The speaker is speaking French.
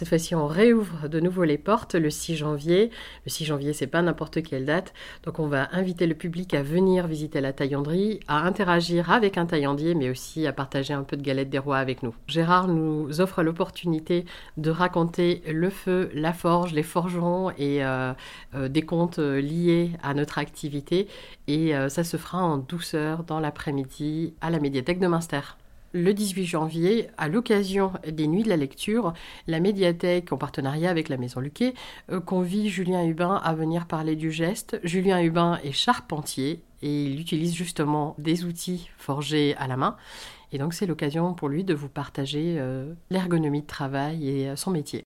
cette fois-ci, on réouvre de nouveau les portes le 6 janvier. Le 6 janvier, c'est pas n'importe quelle date. Donc, on va inviter le public à venir visiter la taillanderie, à interagir avec un taillandier, mais aussi à partager un peu de galette des rois avec nous. Gérard nous offre l'opportunité de raconter le feu, la forge, les forgerons et euh, euh, des contes liés à notre activité. Et euh, ça se fera en douceur dans l'après-midi à la médiathèque de Münster. Le 18 janvier, à l'occasion des Nuits de la Lecture, la médiathèque, en partenariat avec la Maison Luquet, euh, convie Julien Hubin à venir parler du geste. Julien Hubin est charpentier et il utilise justement des outils forgés à la main. Et donc c'est l'occasion pour lui de vous partager euh, l'ergonomie de travail et son métier.